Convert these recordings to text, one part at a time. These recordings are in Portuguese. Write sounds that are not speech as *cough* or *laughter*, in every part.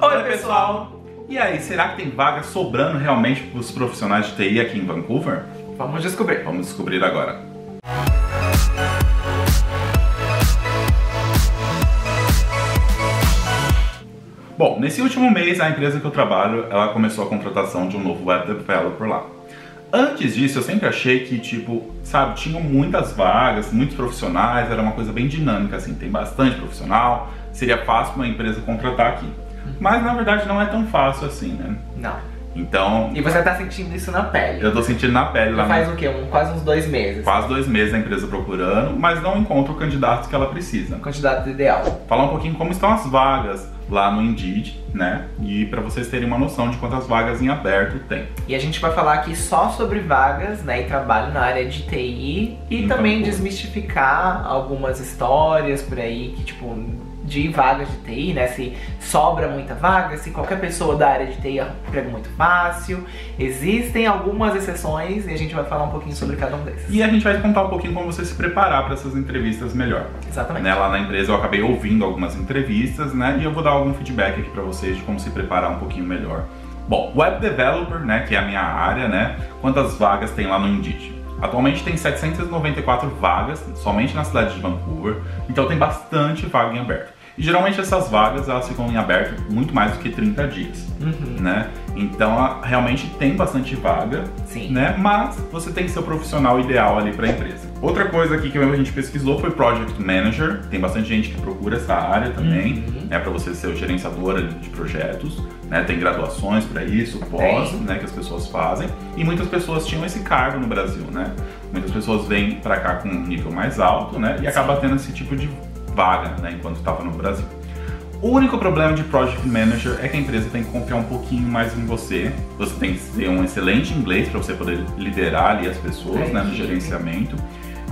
Oi, pessoal! E aí, será que tem vaga sobrando realmente para os profissionais de TI aqui em Vancouver? Vamos descobrir. Vamos descobrir agora. Bom, nesse último mês, a empresa que eu trabalho, ela começou a contratação de um novo web developer lá. Antes disso, eu sempre achei que, tipo, sabe, tinham muitas vagas, muitos profissionais, era uma coisa bem dinâmica, assim, tem bastante profissional, seria fácil uma empresa contratar aqui. Mas, na verdade, não é tão fácil assim, né? Não. Então... E você tá sentindo isso na pele? Eu tô sentindo na pele lá. Faz o quê? Um, quase uns dois meses. Quase dois meses a empresa procurando, mas não encontra o candidato que ela precisa. O candidato ideal. Falar um pouquinho como estão as vagas lá no Indeed, né? E para vocês terem uma noção de quantas vagas em aberto tem. E a gente vai falar aqui só sobre vagas, né, e trabalho na área de TI e em também desmistificar algumas histórias por aí que tipo de vagas de TI, né? Se sobra muita vaga, se qualquer pessoa da área de TI é um emprego muito fácil. Existem algumas exceções e a gente vai falar um pouquinho sobre cada um desses. E a gente vai contar um pouquinho como você se preparar para essas entrevistas melhor. Exatamente. Né? Lá na empresa eu acabei ouvindo algumas entrevistas, né? E eu vou dar algum feedback aqui para vocês de como se preparar um pouquinho melhor. Bom, Web Developer, né, que é a minha área, né? Quantas vagas tem lá no Indeed? Atualmente tem 794 vagas somente na cidade de Vancouver, então tem bastante vaga em aberto. E geralmente essas vagas elas ficam em aberto muito mais do que 30 dias, uhum. né? Então realmente tem bastante vaga, Sim. né? Mas você tem que ser o profissional ideal ali para a empresa. Outra coisa aqui que a gente pesquisou foi Project Manager. Tem bastante gente que procura essa área também, uhum. né? Para você ser o gerenciador de projetos, né? Tem graduações para isso, pós, né? Que as pessoas fazem. E muitas pessoas tinham esse cargo no Brasil, né? Muitas pessoas vêm para cá com um nível mais alto, né? E acaba tendo esse tipo de vaga, né, enquanto estava no Brasil. O único problema de Project Manager é que a empresa tem que confiar um pouquinho mais em você. Você tem que ter um excelente inglês para você poder liderar ali as pessoas, né, no gerenciamento.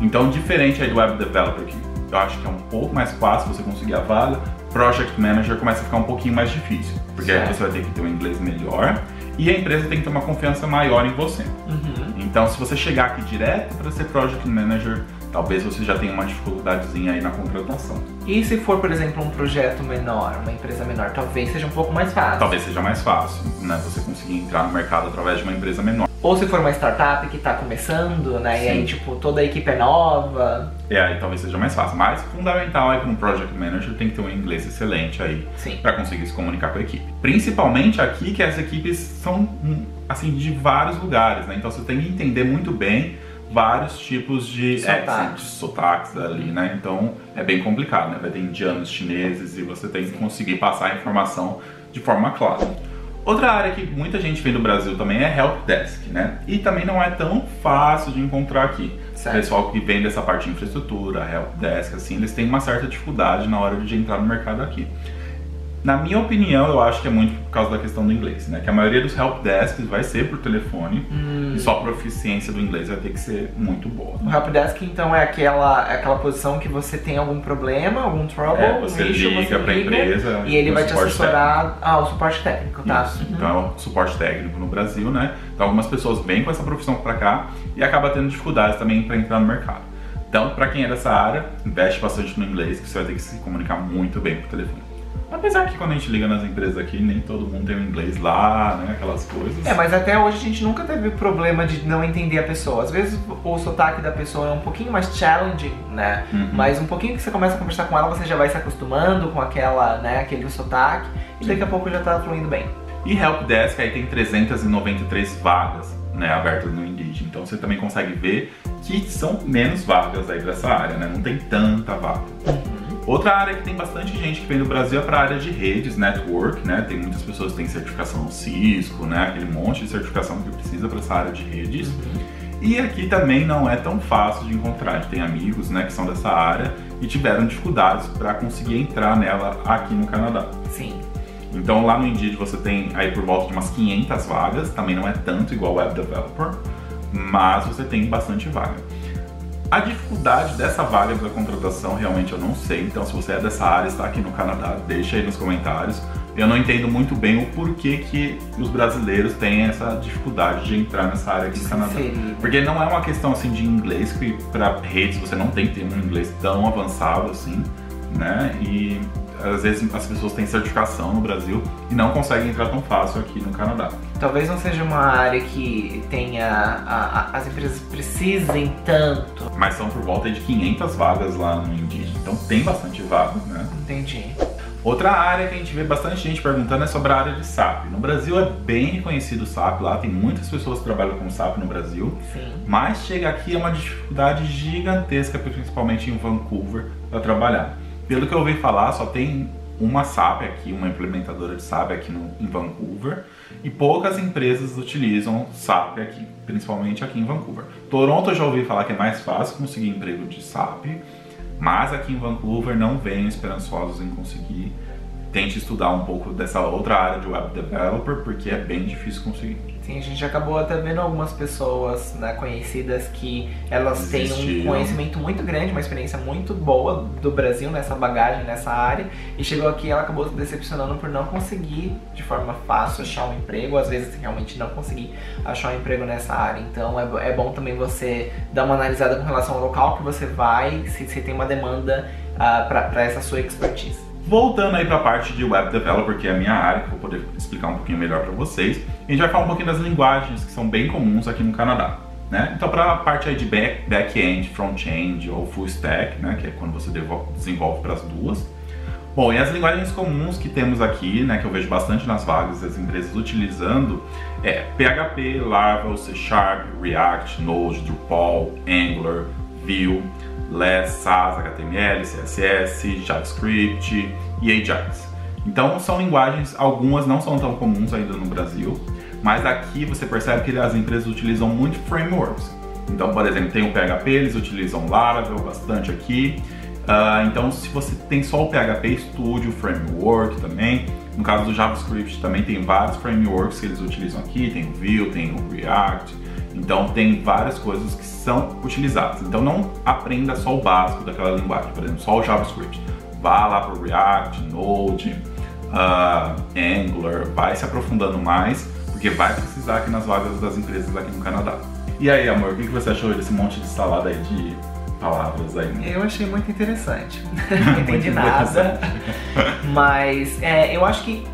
Então, diferente aí do Web Developer, que eu acho que é um pouco mais fácil você conseguir a vaga, Project Manager começa a ficar um pouquinho mais difícil, porque certo. aí você vai ter que ter um inglês melhor e a empresa tem que ter uma confiança maior em você. Uhum. Então, se você chegar aqui direto para ser Project Manager, talvez você já tenha uma dificuldadezinha aí na contratação. E se for, por exemplo, um projeto menor, uma empresa menor, talvez seja um pouco mais fácil. Talvez seja mais fácil, né? Você conseguir entrar no mercado através de uma empresa menor. Ou se for uma startup que está começando, né? Sim. E aí, tipo, toda a equipe é nova. É, aí talvez seja mais fácil. Mas fundamental é que um project manager tem que ter um inglês excelente aí para conseguir se comunicar com a equipe. Principalmente aqui que as equipes são assim de vários lugares, né? Então você tem que entender muito bem vários tipos de sotaques. sotaques ali, né? Então é bem complicado, né? Vai ter indianos, chineses e você tem que conseguir passar a informação de forma clara. Outra área que muita gente vem do Brasil também é Help Desk, né? E também não é tão fácil de encontrar aqui. Certo. O pessoal que vem dessa parte de infraestrutura, Help Desk, assim, eles têm uma certa dificuldade na hora de entrar no mercado aqui. Na minha opinião, eu acho que é muito por causa da questão do inglês, né? Que a maioria dos help desks vai ser por telefone hum. e só a proficiência do inglês vai ter que ser muito boa. O help desk, então, é aquela, é aquela posição que você tem algum problema, algum trouble, é, você lixo, liga para a empresa e ele vai te assessorar. Técnico. Ah, o suporte técnico, tá? Isso. Uhum. Então, suporte técnico no Brasil, né? Então, algumas pessoas vêm com essa profissão para cá e acaba tendo dificuldades também para entrar no mercado. Então, para quem é dessa área, investe bastante no inglês, que você vai ter que se comunicar muito bem por telefone. Apesar que quando a gente liga nas empresas aqui, nem todo mundo tem o inglês lá, né? Aquelas coisas. É, mas até hoje a gente nunca teve problema de não entender a pessoa. Às vezes o sotaque da pessoa é um pouquinho mais challenging, né? Uhum. Mas um pouquinho que você começa a conversar com ela, você já vai se acostumando com aquela, né, aquele sotaque e daqui a pouco já tá fluindo bem. E Help Desk aí tem 393 vagas, né, abertas no Indeed. Então você também consegue ver que são menos vagas aí dessa área, né? Não tem tanta vaga. Outra área que tem bastante gente que vem do Brasil é para a área de redes, network, né? Tem muitas pessoas que têm certificação Cisco, né? Aquele monte de certificação que precisa para essa área de redes. E aqui também não é tão fácil de encontrar. A gente tem amigos, né, que são dessa área e tiveram dificuldades para conseguir entrar nela aqui no Canadá. Sim. Então lá no Indeed você tem aí por volta de umas 500 vagas, também não é tanto igual Web Developer, mas você tem bastante vaga. A dificuldade dessa vaga da contratação realmente eu não sei, então se você é dessa área, está aqui no Canadá, deixa aí nos comentários. Eu não entendo muito bem o porquê que os brasileiros têm essa dificuldade de entrar nessa área aqui no Canadá. Porque não é uma questão assim de inglês, que para redes você não tem que ter um inglês tão avançado assim, né? E às vezes as pessoas têm certificação no Brasil e não conseguem entrar tão fácil aqui no Canadá. Talvez não seja uma área que tenha a, a, as empresas precisem tanto. Mas são por volta de 500 vagas lá no Indeed, então tem bastante vagas, né? Entendi. Outra área que a gente vê bastante gente perguntando é sobre a área de SAP. No Brasil é bem reconhecido o SAP lá, tem muitas pessoas que trabalham com SAP no Brasil. Sim. Mas chega aqui é uma dificuldade gigantesca, principalmente em Vancouver, para trabalhar. Pelo que eu ouvi falar, só tem uma SAP aqui, uma implementadora de SAP aqui no, em Vancouver, e poucas empresas utilizam SAP aqui, principalmente aqui em Vancouver. Toronto eu já ouvi falar que é mais fácil conseguir emprego de SAP, mas aqui em Vancouver não venham esperançosos em conseguir. Tente estudar um pouco dessa outra área de web developer, porque é bem difícil conseguir. Sim, a gente acabou até vendo algumas pessoas né, conhecidas que elas têm um conhecimento muito grande, uma experiência muito boa do Brasil nessa bagagem, nessa área, e chegou aqui e ela acabou se decepcionando por não conseguir de forma fácil achar um emprego, às vezes realmente não conseguir achar um emprego nessa área. Então é, é bom também você dar uma analisada com relação ao local que você vai, se, se tem uma demanda uh, para essa sua expertise. Voltando aí para a parte de Web Developer, que é a minha área, que eu vou poder explicar um pouquinho melhor para vocês, a gente vai falar um pouquinho das linguagens que são bem comuns aqui no Canadá. Né? Então, para a parte aí de back-end, front-end ou full stack, né? que é quando você desenvolve para as duas. Bom, e as linguagens comuns que temos aqui, né, que eu vejo bastante nas vagas das empresas utilizando, é PHP, Laravel, C Sharp, React, Node, Drupal, Angular, Vue. Less, SAS, HTML, CSS, JavaScript e Ajax. Então são linguagens, algumas não são tão comuns ainda no Brasil, mas aqui você percebe que as empresas utilizam muito frameworks. Então, por exemplo, tem o PHP, eles utilizam Laravel bastante aqui. Uh, então, se você tem só o PHP, estude o framework também. No caso do JavaScript, também tem vários frameworks que eles utilizam aqui. Tem o Vue, tem o React, então tem várias coisas que são utilizadas. Então não aprenda só o básico daquela linguagem, por exemplo, só o JavaScript. Vá lá para o React, Node, uh, Angular, vai se aprofundando mais, porque vai precisar aqui nas vagas das empresas aqui no Canadá. E aí, amor, o que você achou desse monte de salada aí de palavras aí? Eu achei muito interessante. *laughs* não entendi nada. Mas é, eu acho que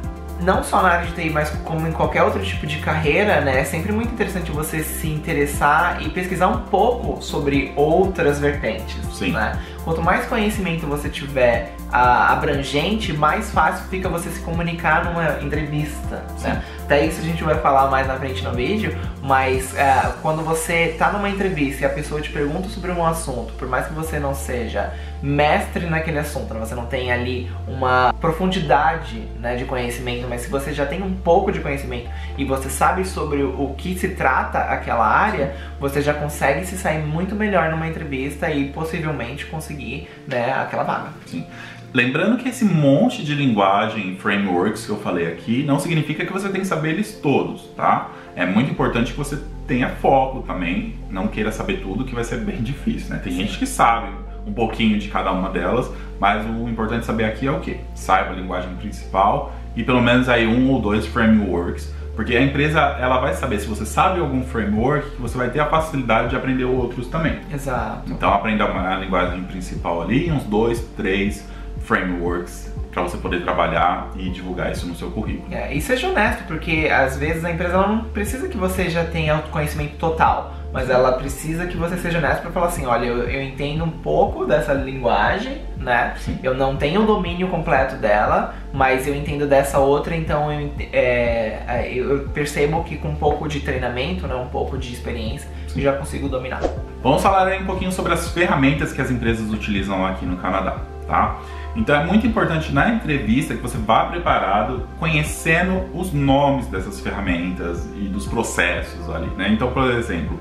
não só na área de TI, mas como em qualquer outro tipo de carreira, né? É sempre muito interessante você se interessar e pesquisar um pouco sobre outras vertentes. Sim. Né? Quanto mais conhecimento você tiver abrangente, mais fácil fica você se comunicar numa entrevista. Né? Até isso a gente vai falar mais na frente no vídeo, mas uh, quando você está numa entrevista e a pessoa te pergunta sobre um assunto, por mais que você não seja mestre naquele assunto, né? você não tem ali uma profundidade né, de conhecimento, mas se você já tem um pouco de conhecimento e você sabe sobre o que se trata aquela área, você já consegue se sair muito melhor numa entrevista e possivelmente conseguir né, aquela vaga. Sim. Lembrando que esse monte de linguagem, frameworks que eu falei aqui, não significa que você tem que saber eles todos, tá? É muito importante que você tenha foco também, não queira saber tudo, que vai ser bem difícil, né? Tem Sim. gente que sabe um pouquinho de cada uma delas, mas o importante saber aqui é o que? Saiba a linguagem principal e pelo menos aí um ou dois frameworks, porque a empresa ela vai saber se você sabe algum framework, você vai ter a facilidade de aprender outros também. Exato. Então aprenda a linguagem principal ali, uns dois, três frameworks para você poder trabalhar e divulgar isso no seu currículo. É, e seja honesto, porque às vezes a empresa não precisa que você já tenha autoconhecimento total, mas ela precisa que você seja honesto para falar assim, olha, eu, eu, entendo um pouco dessa linguagem, né? Sim. Eu não tenho o domínio completo dela, mas eu entendo dessa outra, então eu, é, é eu percebo que com um pouco de treinamento, né, um pouco de experiência, eu já consigo dominar. Vamos falar aí um pouquinho sobre as ferramentas que as empresas utilizam aqui no Canadá, tá? Então é muito importante na entrevista que você vá preparado, conhecendo os nomes dessas ferramentas e dos processos ali, né? Então, por exemplo,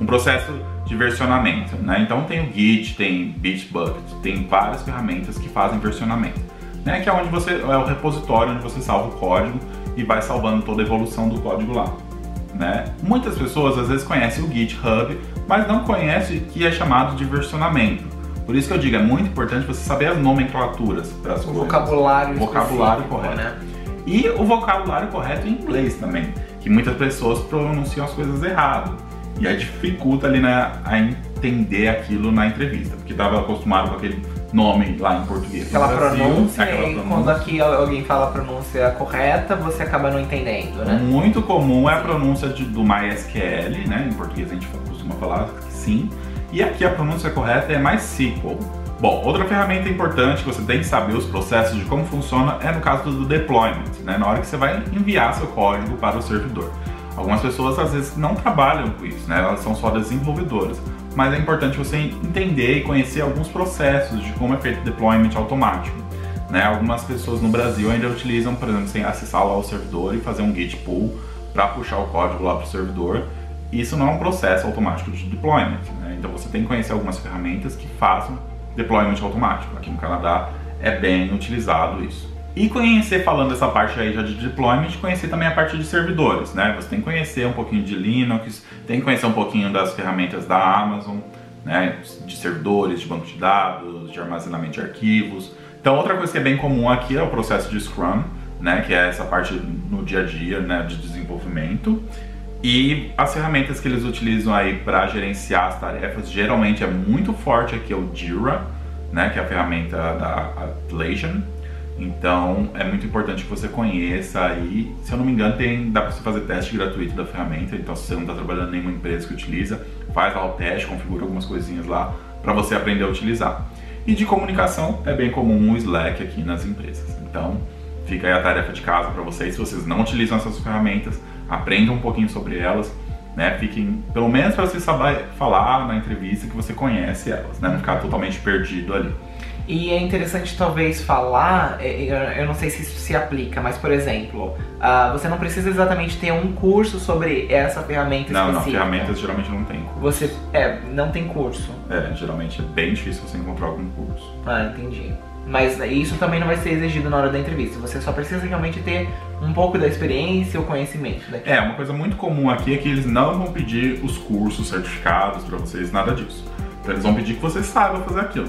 um processo de versionamento, né? Então tem o Git, tem Bitbucket, tem várias ferramentas que fazem versionamento, né? Que é onde você é o repositório onde você salva o código e vai salvando toda a evolução do código lá. Né? Muitas pessoas às vezes conhecem o GitHub, mas não conhecem o que é chamado de versionamento. Por isso que eu digo, é muito importante você saber as nomenclaturas para as o coisas. Vocabulário, vocabulário correto. Né? E o vocabulário correto em inglês também, que muitas pessoas pronunciam as coisas errado. E aí dificulta ali né, a entender aquilo na entrevista, porque estava acostumado com aquele nome lá em português. Aquela Brasil, pronúncia, aquela e pronúncia. quando aqui alguém fala a pronúncia correta, você acaba não entendendo, né? Muito comum é a pronúncia de- do MySQL, né? Em português a gente costuma falar sim. E aqui a pronúncia correta é MySQL. Bom, outra ferramenta importante que você tem que saber os processos de como funciona é no caso do deployment, né? Na hora que você vai enviar seu código para o servidor. Algumas pessoas às vezes não trabalham com isso, né? Elas são só desenvolvedoras. Mas é importante você entender e conhecer alguns processos de como é feito deployment automático. Né? Algumas pessoas no Brasil ainda utilizam, por exemplo, sem acessar lá o servidor e fazer um git pull para puxar o código lá para o servidor. Isso não é um processo automático de deployment. Então você tem que conhecer algumas ferramentas que façam deployment automático. Aqui no Canadá é bem utilizado isso. E conhecer, falando dessa parte aí já de deployment, conhecer também a parte de servidores, né? Você tem que conhecer um pouquinho de Linux, tem que conhecer um pouquinho das ferramentas da Amazon, né? De servidores, de banco de dados, de armazenamento de arquivos. Então, outra coisa que é bem comum aqui é o processo de Scrum, né? Que é essa parte no dia a dia, né? De desenvolvimento. E as ferramentas que eles utilizam aí para gerenciar as tarefas, geralmente é muito forte aqui é o Jira, né, que é a ferramenta da Atlassian. Então é muito importante que você conheça aí. Se eu não me engano, tem, dá para você fazer teste gratuito da ferramenta. Então, se você não está trabalhando em nenhuma empresa que utiliza, faz lá o teste, configura algumas coisinhas lá para você aprender a utilizar. E de comunicação é bem comum o Slack aqui nas empresas. Então, fica aí a tarefa de casa para vocês. Se vocês não utilizam essas ferramentas, aprendam um pouquinho sobre elas. Né, fiquem, pelo menos para você saber falar na entrevista que você conhece elas, né, não ficar totalmente perdido ali. E é interessante talvez falar, é, é, eu não sei se isso se aplica, mas por exemplo, ah, você não precisa exatamente ter um curso sobre essa ferramenta Não, não, específica. ferramentas geralmente não tem curso. Você, é, não tem curso. É, geralmente é bem difícil você encontrar algum curso. Ah, entendi. Mas isso também não vai ser exigido na hora da entrevista. Você só precisa realmente ter um pouco da experiência ou conhecimento daquilo. É, uma coisa muito comum aqui é que eles não vão pedir os cursos certificados para vocês, nada disso. Então eles vão pedir que você saiba fazer aquilo.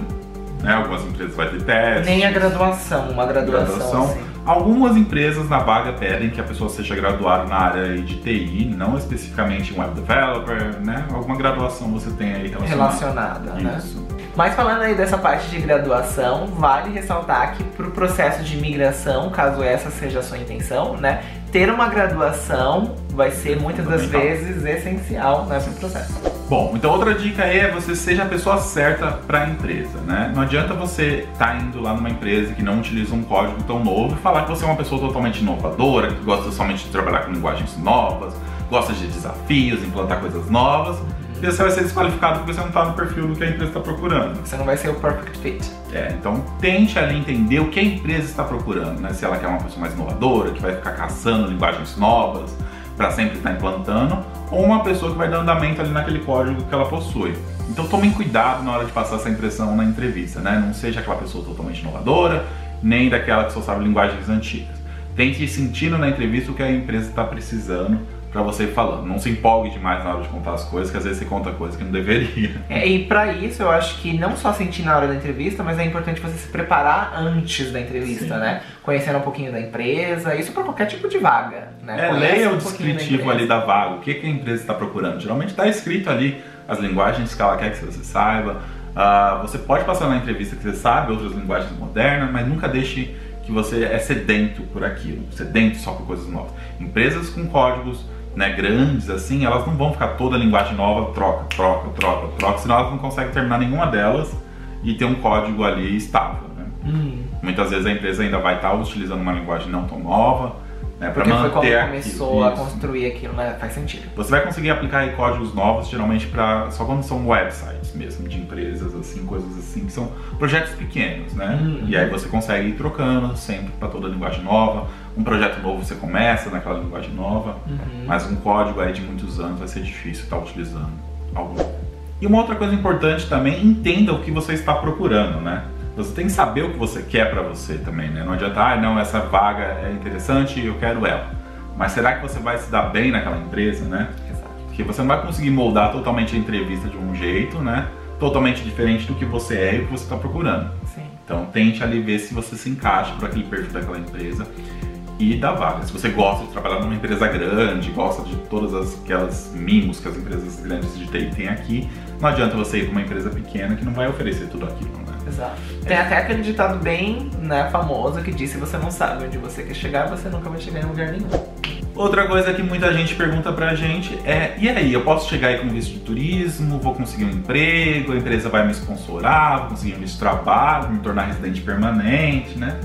Né? Algumas empresas vai ter testes. Nem a graduação, uma graduação. graduação. assim. Algumas empresas na vaga pedem que a pessoa seja graduada na área de TI, não especificamente um web developer, né? Alguma graduação você tem aí relacionada. Relacionada, né? Mas falando aí dessa parte de graduação, vale ressaltar que para o processo de imigração, caso essa seja a sua intenção, né, ter uma graduação vai ser muitas das vezes essencial nesse processo. Bom, então outra dica aí é você seja a pessoa certa para a empresa, né? Não adianta você estar indo lá numa empresa que não utiliza um código tão novo e falar que você é uma pessoa totalmente inovadora, que gosta somente de trabalhar com linguagens novas, gosta de desafios, implantar coisas novas, e você vai ser desqualificado porque você não está no perfil do que a empresa está procurando. Você não vai ser o perfect fit. É, então tente ali entender o que a empresa está procurando, né? Se ela quer uma pessoa mais inovadora, que vai ficar caçando linguagens novas para sempre estar implantando, ou uma pessoa que vai dar andamento ali naquele código que ela possui. Então tomem cuidado na hora de passar essa impressão na entrevista, né? Não seja aquela pessoa totalmente inovadora, nem daquela que só sabe linguagens antigas. Tente ir sentindo na entrevista o que a empresa está precisando para você ir falando. Não se empolgue demais na hora de contar as coisas, que às vezes você conta coisas que não deveria. É, e para isso eu acho que não só sentir na hora da entrevista, mas é importante você se preparar antes da entrevista, Sim. né? Conhecendo um pouquinho da empresa, isso para qualquer tipo de vaga, né? É, Conhece leia um o descritivo ali da vaga, o que, que a empresa está procurando. Geralmente está escrito ali as linguagens que ela quer que você saiba. Ah, você pode passar na entrevista que você sabe outras linguagens modernas, mas nunca deixe que você é sedento por aquilo, sedento só por coisas novas. Empresas com códigos né, grandes assim, elas não vão ficar toda a linguagem nova, troca, troca, troca, troca, senão elas não conseguem terminar nenhuma delas e ter um código ali estável. Né? Hum, Muitas vezes a empresa ainda vai estar utilizando uma linguagem não tão nova, né, para manter foi como aquilo. começou a construir aquilo, né? Faz sentido. Você vai conseguir aplicar códigos novos, geralmente para só quando são websites mesmo, de empresas, assim, coisas assim, que são projetos pequenos, né? Uhum. E aí você consegue ir trocando sempre para toda linguagem nova. Um projeto novo você começa naquela linguagem nova, Uhum. mas um código aí de muitos anos vai ser difícil estar utilizando algum. E uma outra coisa importante também, entenda o que você está procurando, né? Você tem que saber o que você quer para você também, né? Não adianta, ah, não, essa vaga é interessante, eu quero ela. Mas será que você vai se dar bem naquela empresa, né? Exato. Porque você não vai conseguir moldar totalmente a entrevista de um jeito, né? Totalmente diferente do que você é e o que você está procurando. Sim. Então tente ali ver se você se encaixa para aquele perfil daquela empresa e da vaga. Se você gosta de trabalhar numa empresa grande, gosta de todas as- aquelas mimos que as empresas grandes de TI têm aqui, não adianta você ir para uma empresa pequena que não vai oferecer tudo aquilo, né? Exato. Tem até aquele ditado bem né, famoso que diz: se você não sabe onde você quer chegar, você nunca vai chegar em lugar nenhum. Outra coisa que muita gente pergunta pra gente é: e aí, eu posso chegar aí com visto de turismo? Vou conseguir um emprego? A empresa vai me sponsorar? Vou conseguir um visto de trabalho? Me tornar residente permanente, né?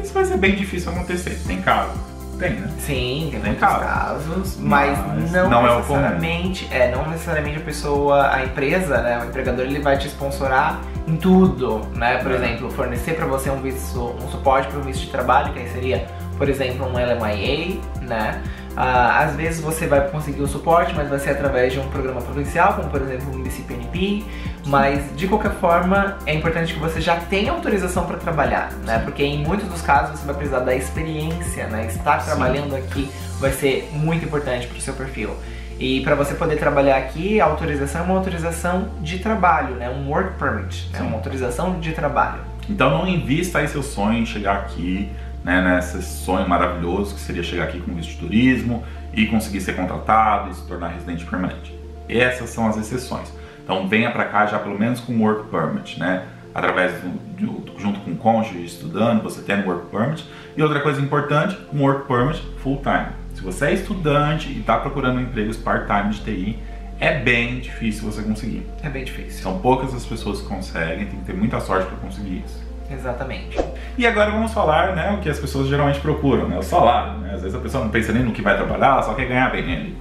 Isso vai ser bem difícil acontecer. Tem caso? Tem, né? Sim, tem, Tem muitos casos. casos, mas, Mas não, não é o necessariamente, é, não necessariamente a pessoa, a empresa, né, o empregador, ele vai te sponsorar em tudo, né? Por É. exemplo, fornecer para você um visto, um suporte para um visto de trabalho, que aí seria, por exemplo, um LMIA, né? Ah, às vezes você vai conseguir o suporte, mas vai ser através de um programa provincial, como por exemplo um BCPNP. Mas de qualquer forma, é importante que você já tenha autorização para trabalhar, né? Porque em muitos dos casos você vai precisar da experiência, né? Estar Sim. trabalhando aqui vai ser muito importante para o seu perfil. E para você poder trabalhar aqui, a autorização é uma autorização de trabalho, né? Um work permit, é Sim. uma autorização de trabalho. Então não invista aí seu sonho em chegar aqui, né, nesse sonho maravilhoso que seria chegar aqui com visto de turismo e conseguir ser contratado e se tornar residente permanente. Essas são as exceções. Então venha para cá já pelo menos com work permit, né? Através do, do- junto com o cônjuge estudando, você tem work permit. E outra coisa importante, um work permit full time. Se você é estudante e está procurando empregos part-time de TI, é bem difícil você conseguir. É bem difícil. São poucas as pessoas que conseguem, tem que ter muita sorte para conseguir isso. Exatamente. E agora vamos falar, né, o que as pessoas geralmente procuram, né, o salário. Né? Às vezes a pessoa não pensa nem no que vai trabalhar, ela só quer ganhar bem ali.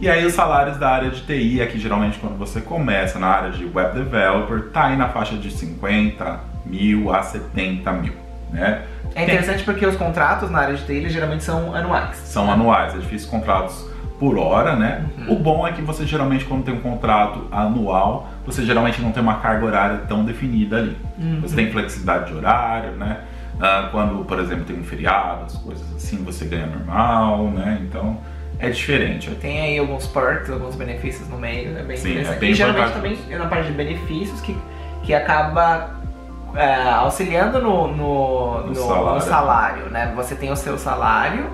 E aí os salários da área de TI, aqui geralmente quando você começa na área de web developer, tá aí na faixa de 50 mil a 70 mil, né? É interessante porque os contratos na área de TI eles geralmente são anuais. São anuais, é difícil contratos por hora, né? Uhum. O bom é que você geralmente quando tem um contrato anual, você geralmente não tem uma carga horária tão definida ali. Uhum. Você tem flexibilidade de horário, né? Ah, quando, por exemplo, tem um feriado, as coisas assim, você ganha normal, né? Então é diferente. Tem aí alguns perks, alguns benefícios no meio, é bem Sim, é bem e geralmente também é na parte de benefícios que, que acaba é, auxiliando no, no, No salário. no salário, né? Você tem o seu salário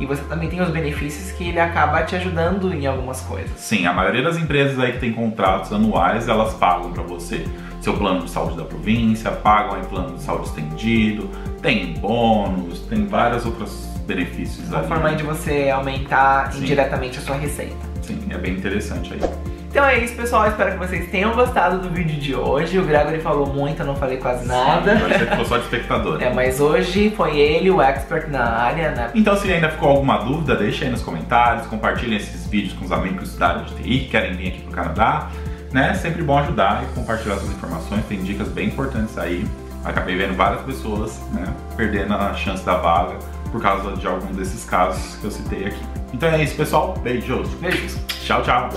e você também tem os benefícios que ele acaba te ajudando em algumas coisas. Sim, a maioria das empresas aí que tem contratos anuais, elas pagam para você seu plano de saúde da província, pagam aí plano de saúde estendido, tem bônus, tem vários outros benefícios Uma ali. forma de você aumentar Sim. indiretamente a sua receita. Sim, é bem interessante aí. Então é isso, pessoal. Espero que vocês tenham gostado do vídeo de hoje. O Gregory falou muito, eu não falei quase nada. Sim, Você ficou só de espectador. É, mas hoje foi ele o expert na área, né? Então, se ainda ficou alguma dúvida, deixa aí nos comentários, compartilhem esses vídeos com os amigos da área de TI que querem vir aqui pro Canadá. Né? Sempre bom ajudar e compartilhar essas informações, tem dicas bem importantes aí. Acabei vendo várias pessoas né, perdendo a chance da vaga por causa de algum desses casos que eu citei aqui. Então é isso, pessoal. Beijos. Beijos. Tchau, tchau.